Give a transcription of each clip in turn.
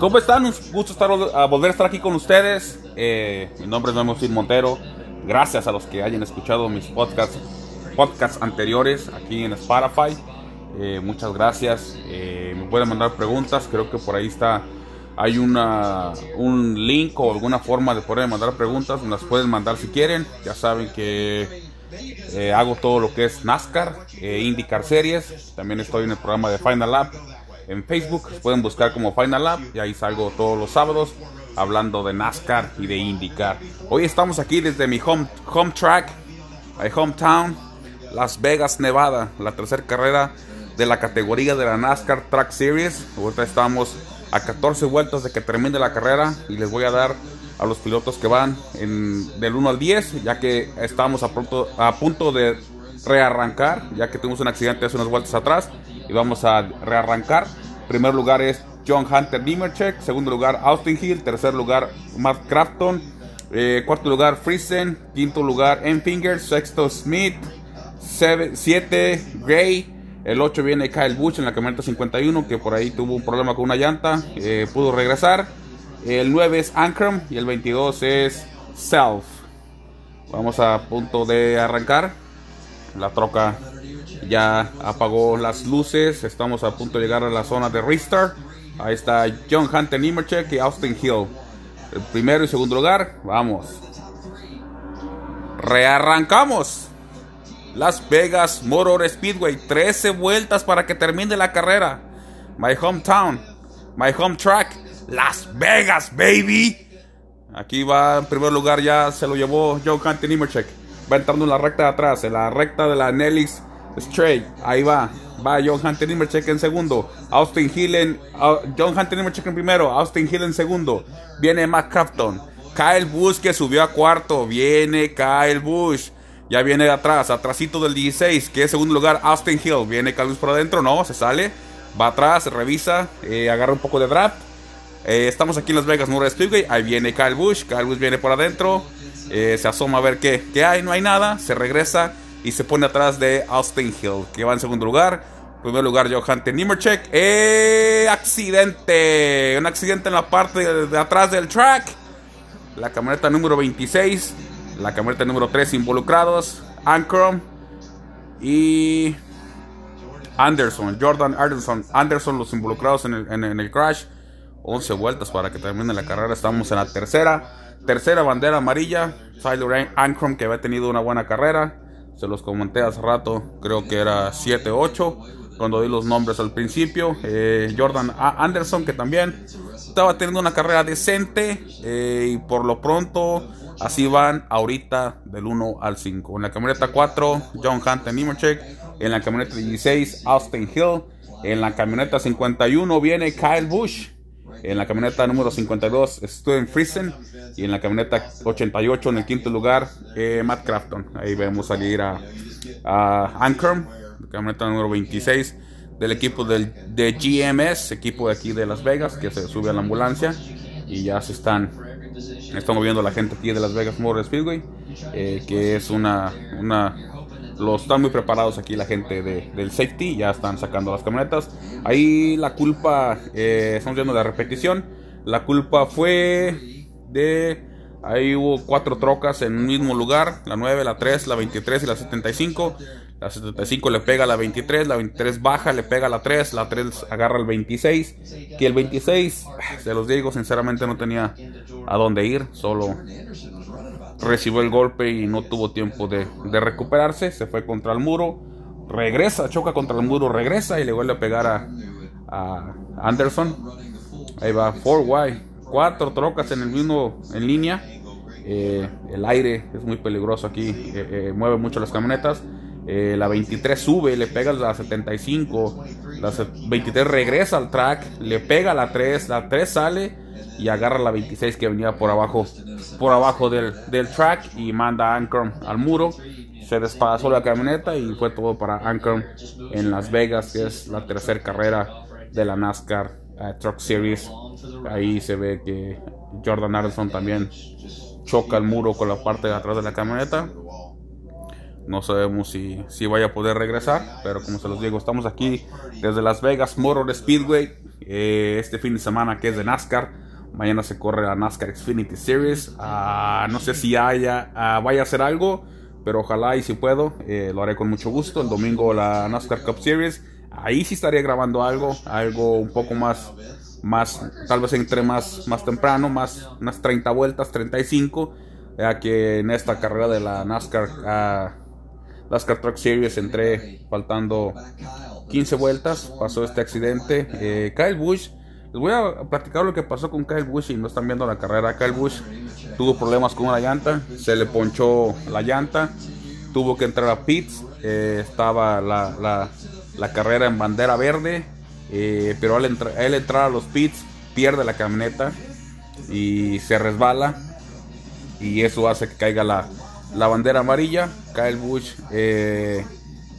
¿Cómo están? Un gusto estar, a volver a estar aquí con ustedes. Eh, mi nombre es Memo Montero. Gracias a los que hayan escuchado mis podcasts, podcasts anteriores aquí en Spotify. Eh, muchas gracias. Eh, me pueden mandar preguntas. Creo que por ahí está. Hay una, un link o alguna forma de poder mandar preguntas. Las pueden mandar si quieren. Ya saben que hago todo lo que es NASCAR, IndyCar Series. También estoy en el programa de Final Lap en Facebook. Pueden buscar como Final Lap y ahí salgo todos los sábados hablando de NASCAR y de IndyCar. Hoy estamos aquí desde mi home, home track, mi hometown, Las Vegas, Nevada, la tercera carrera de la categoría de la NASCAR Track Series. Ahorita estamos a 14 vueltas de que termine la carrera y les voy a dar a los pilotos que van del 1 al 10, ya que estamos a, pronto, a punto de rearrancar, ya que tuvimos un accidente hace unas vueltas atrás y vamos a rearrancar. Primer lugar es John Hunter Nimercheck, segundo lugar Austin Hill, tercer lugar Matt Crafton, eh, cuarto lugar Friesen, quinto lugar Enfinger, sexto Smith, siete Gray, el 8 viene Kyle Busch en la camioneta 51 que por ahí tuvo un problema con una llanta, eh, pudo regresar. El 9 es Ankrum y el 22 es Self. Vamos a punto de arrancar. La troca ya apagó las luces. Estamos a punto de llegar a la zona de restart. Ahí está John Hunter Nimercheck y Austin Hill. El primero y segundo lugar. Vamos. Rearrancamos. Las Vegas Motor Speedway. 13 vueltas para que termine la carrera. My hometown. My home track. Las Vegas, baby. Aquí va en primer lugar. Ya se lo llevó John Hunter Nimercheck. Va entrando en la recta de atrás. En la recta de la Nellis Straight, ahí va. Va John Hunter Nimmercheck en segundo. Austin Hill John Hunter Nimmercheck en primero. Austin Hill en segundo. Viene Matt Crafton. Kyle Busch que subió a cuarto. Viene Kyle Busch. Ya viene de atrás. Atrásito del 16. Que es segundo lugar. Austin Hill. Viene Kyle Busch por adentro. No, se sale. Va atrás, revisa. Eh, agarra un poco de draft. Eh, estamos aquí en Las Vegas, Murray Speedway. Ahí viene Kyle Busch. Kyle Busch viene por adentro. Eh, se asoma a ver qué, qué hay. No hay nada. Se regresa y se pone atrás de Austin Hill, que va en segundo lugar. En primer lugar, Johan Nimmercheck. ¡Eh! ¡Accidente! Un accidente en la parte de, atrás del track. La camioneta número 26. La camioneta número 3 involucrados. Ankrum. Y. Anderson. Jordan Anderson. Anderson los involucrados en el crash. 11 vueltas para que termine la carrera. Estamos en la tercera. Tercera bandera amarilla. Tyler Ankrum que había tenido una buena carrera. Se los comenté hace rato, creo que era 7-8 cuando di los nombres al principio. Eh, Jordan Anderson, que también estaba teniendo una carrera decente. Eh, y por lo pronto, así van ahorita del 1 al 5. En la camioneta 4, John Hunter Nimmercheck. En la camioneta 16, Austin Hill. En la camioneta 51 viene Kyle Busch. En la camioneta número 52, Steven Friesen. Y en la camioneta 88, en el quinto lugar, eh, Matt Crafton. Ahí vemos salir a, a camioneta número 26 del equipo del, de GMS, equipo de aquí de Las Vegas, que se sube a la ambulancia. Y ya se están, están moviendo la gente aquí de Las Vegas Motor Speedway, eh, que es una, una los están muy preparados aquí la gente de, del safety, ya están sacando las camionetas. Ahí la culpa, eh, estamos viendo la repetición, la culpa fue de... Ahí hubo cuatro trocas en un mismo lugar, la 9, la 3, la 23 y la 75. La 75 le pega a la 23, la 23 baja, le pega a la 3, la 3 agarra el 26. Que el 26, se los digo, sinceramente no tenía a dónde ir, solo recibió el golpe y no tuvo tiempo de, recuperarse, se fue contra el muro, regresa, choca contra el muro, regresa y le vuelve a pegar a, Anderson. Ahí va, 4Y, cuatro trocas en el mismo, en línea. Eh, el aire es muy peligroso aquí, eh, eh, mueve mucho las camionetas. la 23 sube, le pega la 75, la 23 regresa al track, le pega la 3, la 3 sale y agarra la 26 que venía por abajo por abajo del, track y manda a al muro se despazó la camioneta y fue todo para Anchor en Las Vegas que es la tercera carrera de la NASCAR eh, Truck Series ahí se ve que Jordan Anderson también choca el muro con la parte de atrás de la camioneta No sabemos si, si vaya a poder regresar, pero como se los digo, estamos aquí desde Las Vegas Motor Speedway. Eh, este fin de semana que es de NASCAR. Mañana se corre la NASCAR Xfinity Series. Ah, no sé si haya, ah, vaya a hacer algo, pero ojalá y si puedo, eh, lo haré con mucho gusto. El domingo la NASCAR Cup Series. Ahí sí estaría grabando algo, algo un poco más, más tal vez entre más, más temprano, más unas 30 vueltas, 35. Ya que en esta carrera de la NASCAR. Ah, las Truck Series entré faltando 15 vueltas, pasó este accidente. Eh, Kyle Busch, les voy a platicar lo que pasó con Kyle Busch y no están viendo la carrera. Kyle Busch tuvo problemas con una llanta, se le ponchó la llanta, tuvo que entrar a pits, eh, estaba la, la, carrera en bandera verde, eh, pero al, al entrar a los pits pierde la camioneta y se resbala y eso hace que caiga la, la bandera amarilla. Kyle Busch eh,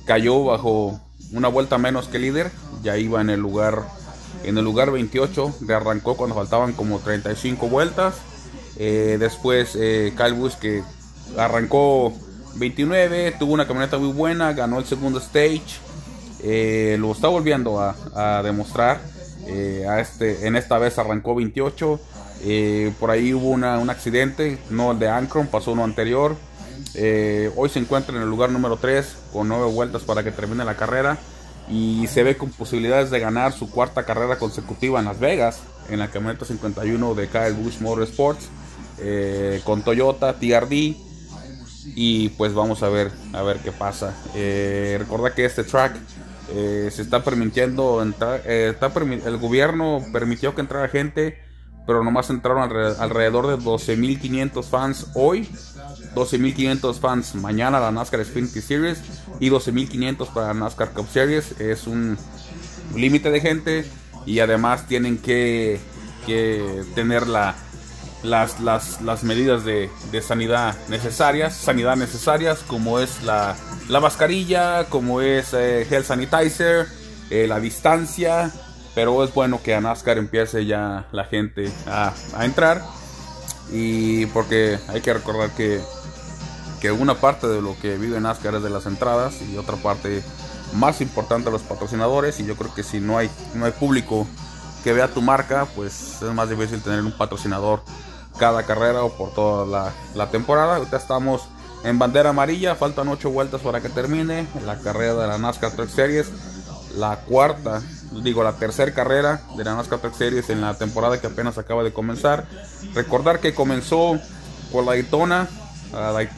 cayó bajo una vuelta menos que líder. Ya iba en el lugar en el lugar 28. Le arrancó cuando faltaban como 35 vueltas. Eh, después eh, Busch que arrancó 29, tuvo una camioneta muy buena, ganó el segundo stage. lo está volviendo a, demostrar. a este, en esta vez arrancó 28. por ahí hubo un accidente, no el de Ankron, pasó uno anterior. Eh, hoy se encuentra en el lugar número 3 con 9 vueltas para que termine la carrera y se ve con posibilidades de ganar su cuarta carrera consecutiva en Las Vegas en la camioneta 51 de Kyle Busch Motorsports eh, con Toyota TRD y pues vamos a ver a ver qué pasa. Eh, recuerda que este track eh, se está permitiendo entrar el gobierno permitió que entrara gente pero nomás entraron alrededor de 12.500 fans hoy, 12.500 fans mañana la NASCAR Xfinity Series y 12.500 para la NASCAR Cup Series. Es un límite de gente y además tienen que, tener la, las, las, medidas de, sanidad necesarias, sanidad necesarias como es la, la mascarilla, como es eh, sanitizer, eh, la distancia pero es bueno que a NASCAR empiece ya la gente a, entrar. Y porque hay que recordar que, que una parte de lo que vive NASCAR es de las entradas y otra parte más importante los patrocinadores. Y yo creo que si no hay, no hay público que vea tu marca, pues es más difícil tener un patrocinador cada carrera o por toda la, la temporada. Ahorita estamos en bandera amarilla, faltan 8 vueltas para que termine la carrera de la NASCAR Truck Series, la cuarta digo, la tercera carrera de la NASCAR Truck Series en la temporada que apenas acaba de comenzar. Recordar que comenzó por la Daytona,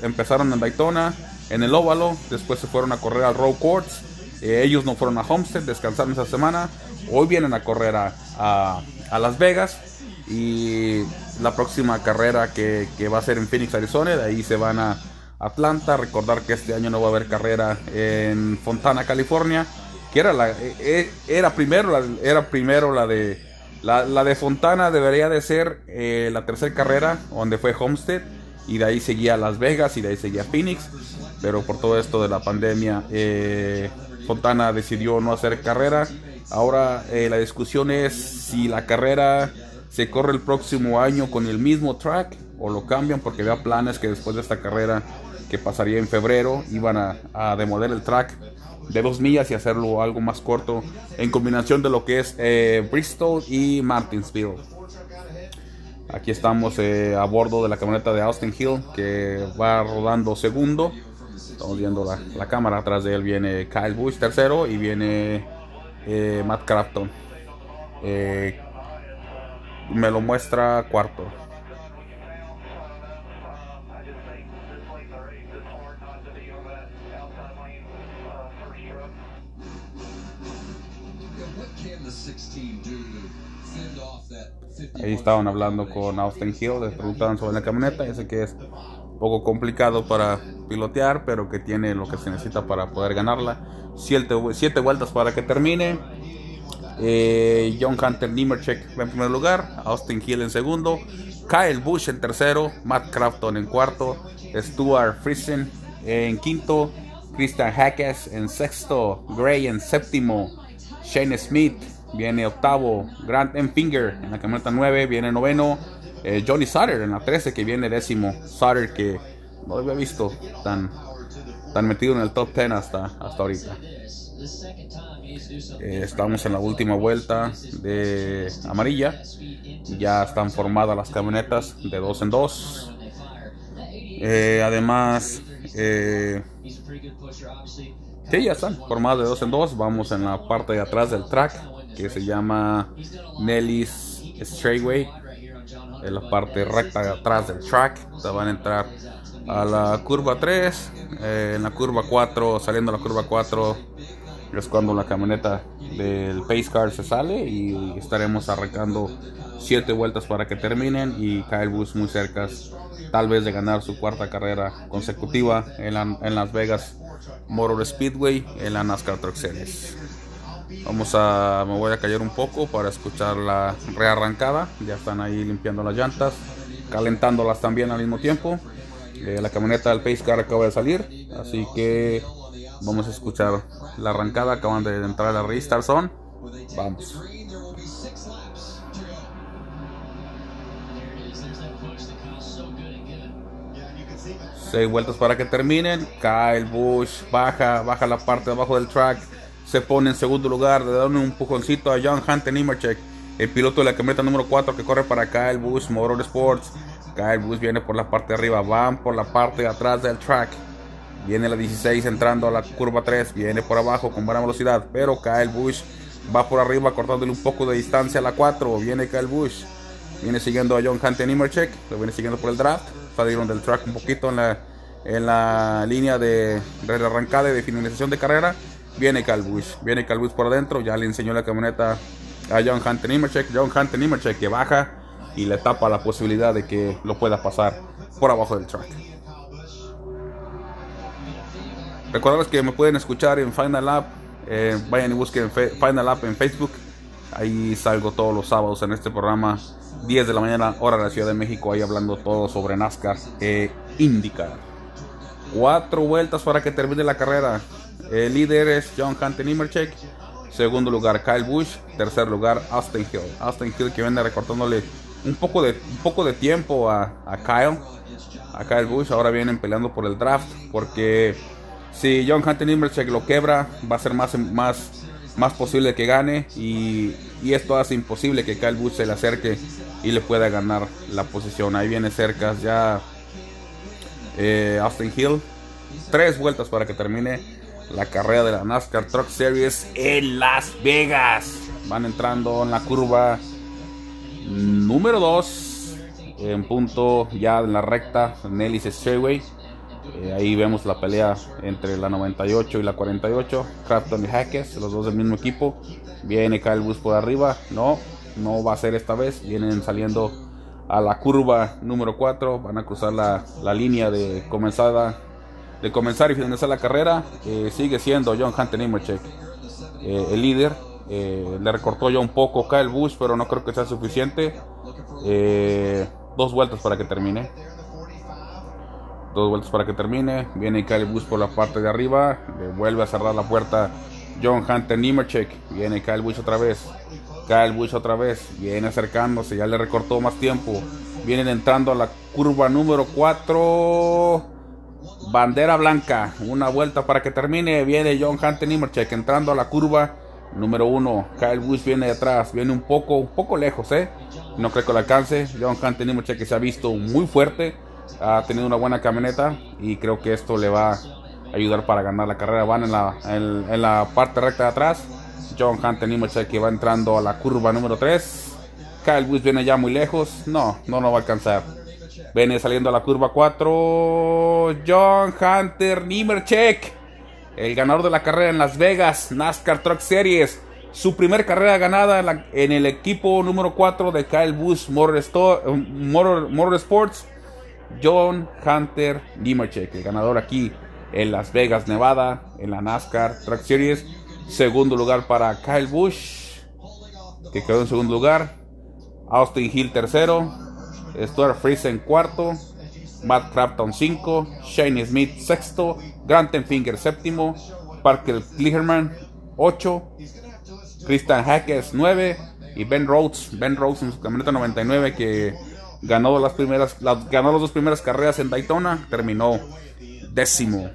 empezaron en Daytona, en el óvalo, después se fueron a correr al Road Courts. Eh, ellos no fueron a Homestead, descansaron esa semana. Hoy vienen a correr a, a, Las Vegas. Y la próxima carrera que, que, va a ser en Phoenix, Arizona, de ahí se van a Atlanta. Recordar que este año no va a haber carrera en Fontana, California que era la eh, eh, era primero la, era primero la de la, de Fontana debería de ser eh, la tercera carrera donde fue Homestead y de ahí seguía Las Vegas y de ahí seguía Phoenix pero por todo esto de la pandemia Fontana decidió no hacer carrera ahora la discusión es si la carrera se corre el próximo año con el mismo track o lo cambian porque había planes que después de esta carrera que pasaría en febrero iban a, a demoler el track de dos millas y hacerlo algo más corto en combinación de lo que es eh, Bristol y Martinsville. Aquí estamos eh, a bordo de la camioneta de Austin Hill que va rodando segundo. Estamos viendo la, cámara, atrás de él viene Kyle Busch tercero y viene eh, Matt Crafton. me lo muestra cuarto. Ahí estaban hablando con Austin Hill, les preguntaban sobre la camioneta. Dice que es poco complicado para pilotear, pero que tiene lo que se necesita para poder ganarla. Siete, siete vueltas para que termine. Eh, John Hunter Niemercheck en primer lugar, Austin Hill en segundo, Kyle Busch en tercero, Matt Crafton en cuarto, Stuart Friesen en quinto, Christian Hackes en sexto, Gray en séptimo, Shane Smith viene octavo, Grant Finger en la camioneta 9, viene noveno, eh, Johnny Sutter en la 13 que viene décimo, Sutter que no había visto tan, están metidos en el top 10 hasta, hasta ahorita. Eh, estamos en la última vuelta de amarilla. Ya están formadas las camionetas de dos en dos. Eh, además, eh, sí, ya están formadas de dos en dos. Vamos en la parte de atrás del track que se llama Nelly's Straightway. En la parte recta de atrás del track. Se van a entrar a la curva 3. en la curva 4, saliendo a la curva 4 es cuando la camioneta del Pace Car se sale y estaremos arrancando siete vueltas para que terminen y Kyle Busch muy cerca tal vez de ganar su cuarta carrera consecutiva en, en Las Vegas Motor Speedway en la NASCAR Truck Series. Vamos a, me voy a callar un poco para escuchar la rearrancada. Ya están ahí limpiando las llantas, calentándolas también al mismo tiempo. Eh, la camioneta del Pace Car acaba de salir, así que Vamos a escuchar la arrancada. Acaban de entrar a Restart Zone. Vamos. Seis vueltas para que terminen. Kyle Bush baja, baja la parte de abajo del track. Se pone en segundo lugar. Le dan un empujoncito a John Hunter Nimercheck, el piloto de la camioneta número 4 que corre para Kyle Bush Motor Sports. Kyle Bush viene por la parte de arriba, van por la parte de atrás del track. Viene la 16 entrando a la curva 3. Viene por abajo con buena velocidad. Pero Kyle Bush va por arriba cortándole un poco de distancia a la 4. Viene Kyle Bush. Viene siguiendo a John Hunter Nimmercheck. Lo viene siguiendo por el draft. Salieron del track un poquito en la, en la línea de, de arrancada y de finalización de carrera. Viene Kyle Bush. Viene Kyle Bush por adentro. Ya le enseñó la camioneta a John Hunter Nimmercheck. John Hunter Nimmercheck que baja y le tapa la posibilidad de que lo pueda pasar por abajo del track. Recuerden que me pueden escuchar en Final App. Eh, vayan y busquen Final App en Facebook. Ahí salgo todos los sábados en este programa. 10 de la mañana, hora de la Ciudad de México. Ahí hablando todo sobre NASCAR e IndyCar. Cuatro vueltas para que termine la carrera. El líder es John Hunter Nimmercheck. Segundo lugar, Kyle Busch. Tercer lugar, Austin Hill. Austin Hill que viene recortándole un poco de, un poco de tiempo a, a Kyle. A Kyle Busch. Ahora vienen peleando por el draft. Porque si John Hunter Nimmercheck lo quebra, va a ser más, más, más posible que gane. Y, esto hace imposible que Kyle Busch se le acerque y le pueda ganar la posición. Ahí viene cerca ya eh, Austin Hill. Tres vueltas para que termine la carrera de la NASCAR Truck Series en Las Vegas. Van entrando en la curva número 2. En punto ya en la recta Nelly's Straightway. Eh, ahí vemos la pelea entre la 98 y la 48. Crafton y Hackes, los dos del mismo equipo. Viene Kyle Busch por arriba. No, no va a ser esta vez. Vienen saliendo a la curva número 4. Van a cruzar la, línea de comenzada. De comenzar y finalizar la carrera. sigue siendo John Hunter Nimmercheck eh, el líder. Eh, le recortó ya un poco Kyle Busch, pero no creo que sea suficiente. dos vueltas para que termine dos vueltas para que termine. Viene Kyle Busch por la parte de arriba. Le vuelve a cerrar la puerta John Hunter Nimmercheck. Viene Kyle Busch otra vez. Kyle Busch otra vez. Viene acercándose. Ya le recortó más tiempo. Vienen entrando a la curva número 4. Bandera blanca. Una vuelta para que termine. Viene John Hunter Nimmercheck entrando a la curva número 1. Kyle Busch viene detrás. Viene un poco, un poco lejos, ¿eh? No creo que lo alcance. John Hunter Nimmercheck se ha visto muy fuerte ha tenido una buena camioneta y creo que esto le va a ayudar para ganar la carrera. Van en la, en, la parte recta de atrás. John Hunter que va entrando a la curva número 3. Kyle Busch viene ya muy lejos. No, no lo va a alcanzar. Viene saliendo a la curva 4. John Hunter Nimmercheck. El ganador de la carrera en Las Vegas. NASCAR Truck Series. Su primer carrera ganada en, el equipo número 4 de Kyle Busch Motor, Motor Sports. John Hunter Nimmercheck, el ganador aquí en Las Vegas, Nevada, en la NASCAR Track Series. Segundo lugar para Kyle Busch, que quedó en segundo lugar. Austin Hill tercero. Stuart Friesen cuarto. Matt Crafton cinco. Shane Smith sexto. Grant Finger séptimo. Parker Kligerman ocho. Christian Hackes nueve. Y Ben Rhodes, Ben Rhodes en su camioneta 99 que ganó las primeras, ganó las dos primeras carreras en Daytona, terminó décimo.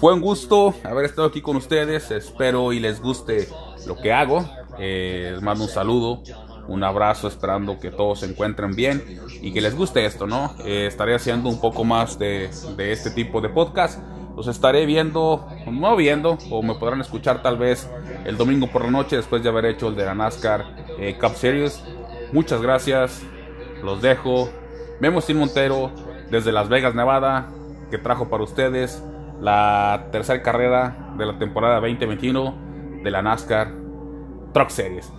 Fue un gusto haber estado aquí con ustedes. Espero y les guste lo que hago. Eh, les mando un saludo, un abrazo, esperando que todos se encuentren bien y que les guste esto, ¿no? Eh, estaré haciendo un poco más de, de este tipo de podcast. Los estaré viendo, no viendo, o me podrán escuchar tal vez el domingo por la noche después de haber hecho el de la NASCAR eh, Cup Series. Muchas gracias, los dejo. Memo Sin Montero desde Las Vegas, Nevada, que trajo para ustedes la tercera carrera de la temporada 2021 de la NASCAR Truck Series.